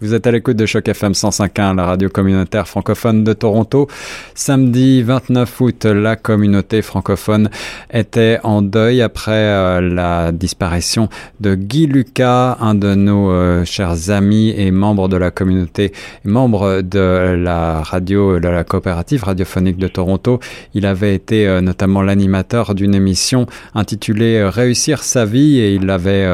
Vous êtes à l'écoute de Choc FM 105.1, la radio communautaire francophone de Toronto. Samedi 29 août, la communauté francophone était en deuil après euh, la disparition de Guy Lucas, un de nos euh, chers amis et membres de la communauté, membre de la radio, de la coopérative radiophonique de Toronto. Il avait été euh, notamment l'animateur d'une émission intitulée Réussir sa vie et il avait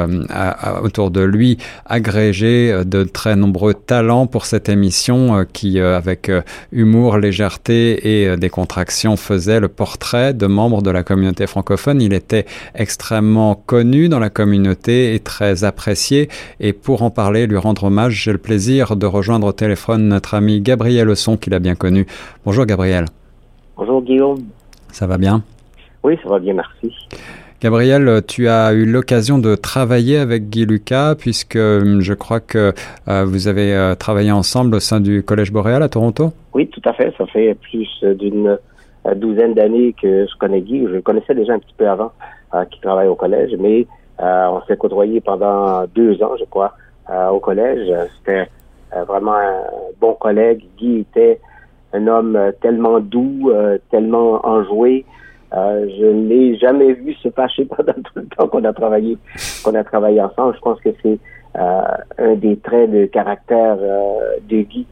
autour de lui agrégé de très nombreux nombreux talents pour cette émission euh, qui, euh, avec euh, humour, légèreté et décontraction, faisait le portrait de membres de la communauté francophone. Il était extrêmement connu dans la communauté et très apprécié. Et pour en parler, lui rendre hommage, j'ai le plaisir de rejoindre au téléphone notre ami Gabriel Leçon, qu'il a bien connu. Bonjour Gabriel. Bonjour Guillaume. Ça va bien? Oui, ça va bien, merci. Gabriel, tu as eu l'occasion de travailler avec Guy Lucas, puisque euh, je crois que euh, vous avez euh, travaillé ensemble au sein du Collège Boréal à Toronto. Oui, tout à fait. Ça fait plus d'une douzaine d'années que je connais Guy. Je connaissais déjà un petit peu avant qu'il travaille au collège, mais on s'est côtoyé pendant deux ans, je crois, au collège. C'était vraiment un bon collègue. Guy était un homme tellement doux, tellement enjoué. Euh, je ne l'ai jamais vu se fâcher pendant tout le temps qu'on a travaillé, qu'on a travaillé ensemble. Je pense que c'est euh, un des traits de caractère euh, de Guy,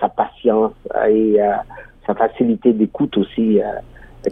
sa patience et sa facilité d'écoute aussi,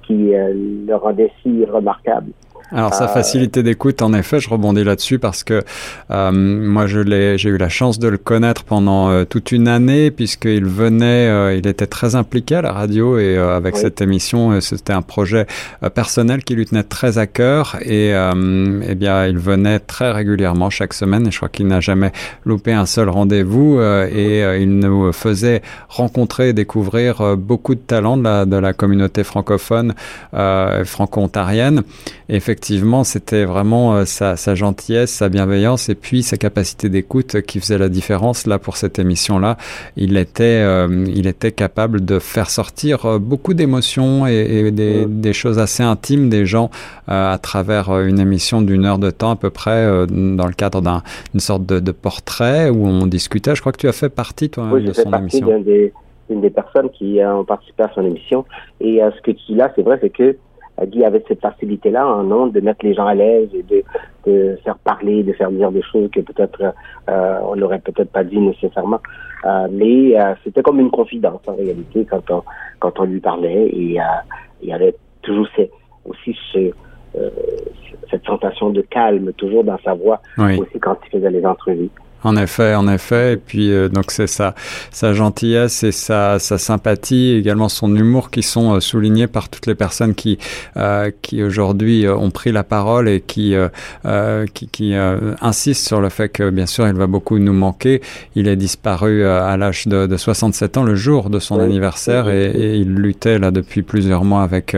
qui le rendait si remarquable. Alors sa euh, facilité d'écoute, en effet, je rebondis là-dessus parce que euh, moi je l'ai, j'ai eu la chance de le connaître pendant euh, toute une année puisqu'il venait, il était très impliqué à la radio et avec cette émission, c'était un projet personnel qui lui tenait très à cœur et eh bien il venait très régulièrement chaque semaine et je crois qu'il n'a jamais loupé un seul rendez-vous et il nous faisait rencontrer et découvrir beaucoup de talents de la, de la communauté francophone franco-ontarienne. Effectivement, effectivement, c'était vraiment euh, sa, sa, gentillesse, sa bienveillance et puis sa capacité d'écoute qui faisait la différence. Là, pour cette émission-là, il était, euh, il était capable de faire sortir euh, beaucoup d'émotions et, des, des, choses assez intimes des gens à travers une émission d'une heure de temps à peu près dans le cadre d'une sorte de, de, portrait où on discutait. Je crois que tu as fait partie, toi, oui, de son émission. Des, une des personnes qui ont participé à son émission. Et ce que tu dis là, c'est vrai, c'est que Guy avait cette facilité-là en nom de mettre les gens à l'aise et de, de, faire parler, de faire dire des choses que peut-être euh, on n'aurait peut-être pas dit nécessairement. Euh, mais euh, c'était comme une confidence en réalité quand on quand on lui parlait et il y avait toujours aussi ce, cette sensation de calme toujours dans sa voix aussi quand il faisait les entrevues. En effet, en effet. Et puis, euh, donc, c'est sa, sa gentillesse et sa, sa sympathie, également son humour qui sont euh, soulignés par toutes les personnes qui, euh, qui aujourd'hui ont pris la parole et qui, qui, qui insistent sur le fait que, bien sûr, il va beaucoup nous manquer. Il est disparu à l'âge de, de, 67 ans, le jour de son anniversaire, et, et, il luttait là depuis plusieurs mois avec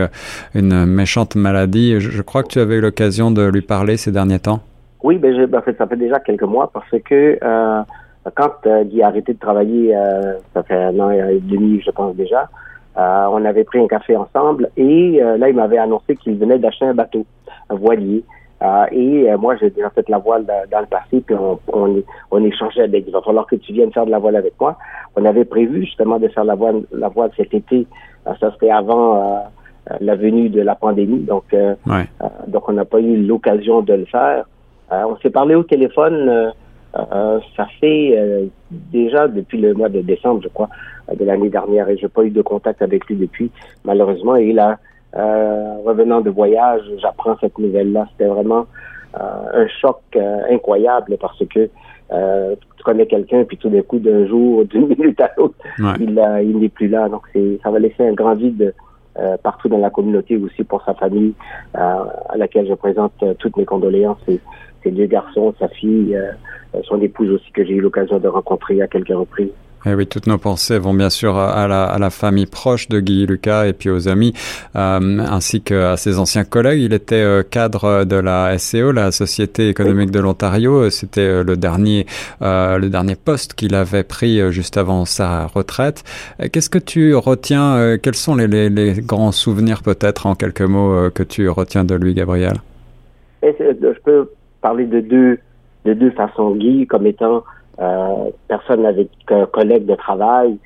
une méchante maladie. Je, je crois que tu avais eu l'occasion de lui parler ces derniers temps. Oui, ben, je, ben, ça fait déjà quelques mois parce que euh, quand euh, Guy a arrêté de travailler, euh, ça fait un an et demi, je pense déjà, euh, on avait pris un café ensemble et euh, là, il m'avait annoncé qu'il venait d'acheter un bateau, un voilier. et moi, j'ai déjà fait la voile dans, le passé, puis on, on, on échangeait avec. Il va falloir que tu viennes faire de la voile avec moi. On avait prévu justement de faire la voile, la voile cet été. ça c'était avant la venue de la pandémie, donc donc on n'a pas eu l'occasion de le faire. Euh, on s'est parlé au téléphone, euh, euh, ça fait déjà depuis le mois de décembre, je crois, de l'année dernière, et je n'ai pas eu de contact avec lui depuis, malheureusement. Et là, revenant de voyage, j'apprends cette nouvelle-là. C'était vraiment un choc incroyable parce que tu connais quelqu'un, puis tout d'un coup, d'un jour, d'une minute à l'autre, il, il n'est plus là. Donc, ça va laisser un grand vide partout dans la communauté, aussi pour sa famille, à laquelle je présente toutes mes condoléances ses deux garçons, sa fille, euh, son épouse aussi que j'ai eu l'occasion de rencontrer à quelques reprises. Eh oui, toutes nos pensées vont bien sûr à la, à la famille proche de Guy Lucas et puis aux amis, euh, ainsi qu'à ses anciens collègues. Il était euh, cadre de la SCO, la Société économique de l'Ontario. C'était le dernier, le dernier poste qu'il avait pris juste avant sa retraite. Qu'est-ce que tu retiens Quels sont les, les, les grands souvenirs, peut-être en quelques mots, que tu retiens de lui, Gabriel? Je peux parler de deux de deux façons. Guy comme étant personne n'avait qu'un collègue de travail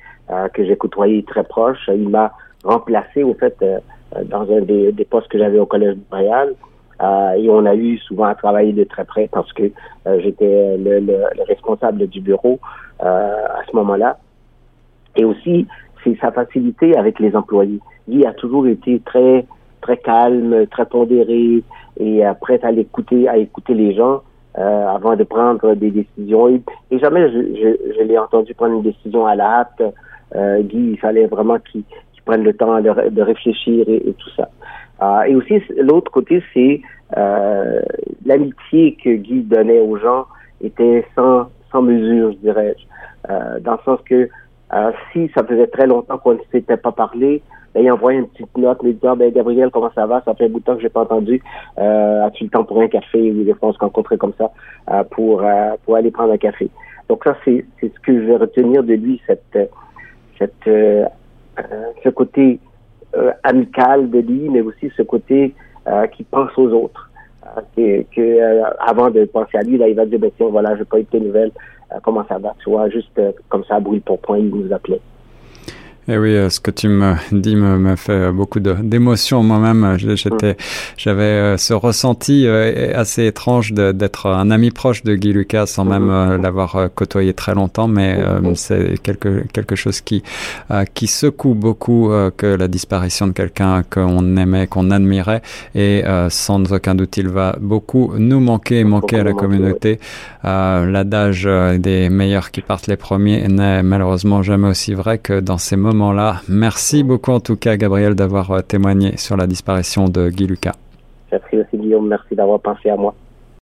que j'ai côtoyé très proche. Il m'a remplacé, au fait, dans un des, des postes que j'avais au Collège de Montréal. Euh, et on a eu souvent à travailler de très près parce que euh, j'étais le, le, responsable du bureau euh, à ce moment-là. Et aussi, c'est sa facilité avec les employés. Guy a toujours été très très calme, très pondéré et prêt à l'écouter, à écouter les gens avant de prendre des décisions. Et, jamais je, je, je l'ai entendu prendre une décision à la hâte. Guy, il fallait vraiment qu'il prenne le temps de, réfléchir et, et, tout ça. Euh, et aussi, l'autre côté, c'est euh, l'amitié que Guy donnait aux gens était sans, sans mesure, je dirais. Euh, dans le sens que euh, si ça faisait très longtemps qu'on ne s'était pas parlé, ben, il envoyait une petite note, me disant ben Gabriel, comment ça va? Ça fait un bout de temps que j'ai pas entendu. Euh, As-tu le temps pour un café? Ou des fois on se rencontrait comme ça euh, pour pour aller prendre un café. Donc ça, c'est c'est ce que je vais retenir de lui, cette cette ce côté euh, amical de lui, mais aussi ce côté euh, qui pense aux autres. Euh, que, avant de penser à lui, là, il va dire, ben tiens, voilà, je pas eu tes nouvelles, comment ça va, tu vois, juste comme ça, brûle pour point, il nous appelait. Et eh oui, euh, ce que tu me dis me, me fait beaucoup d'émotions moi-même. J'étais, j'avais euh, ce ressenti euh, assez étrange d'être un ami proche de Guy Lucas sans même l'avoir côtoyé très longtemps, mais c'est quelque quelque chose qui qui secoue beaucoup que la disparition de quelqu'un qu'on aimait, qu'on admirait, et sans aucun doute il va beaucoup nous manquer et manquer à la communauté. L'adage des meilleurs qui partent les premiers n'est malheureusement jamais aussi vrai que dans ces moments Merci beaucoup en tout cas, Gabriel, d'avoir euh, témoigné sur la disparition de Guy Lucas. Merci Guillaume. Merci d'avoir pensé à moi.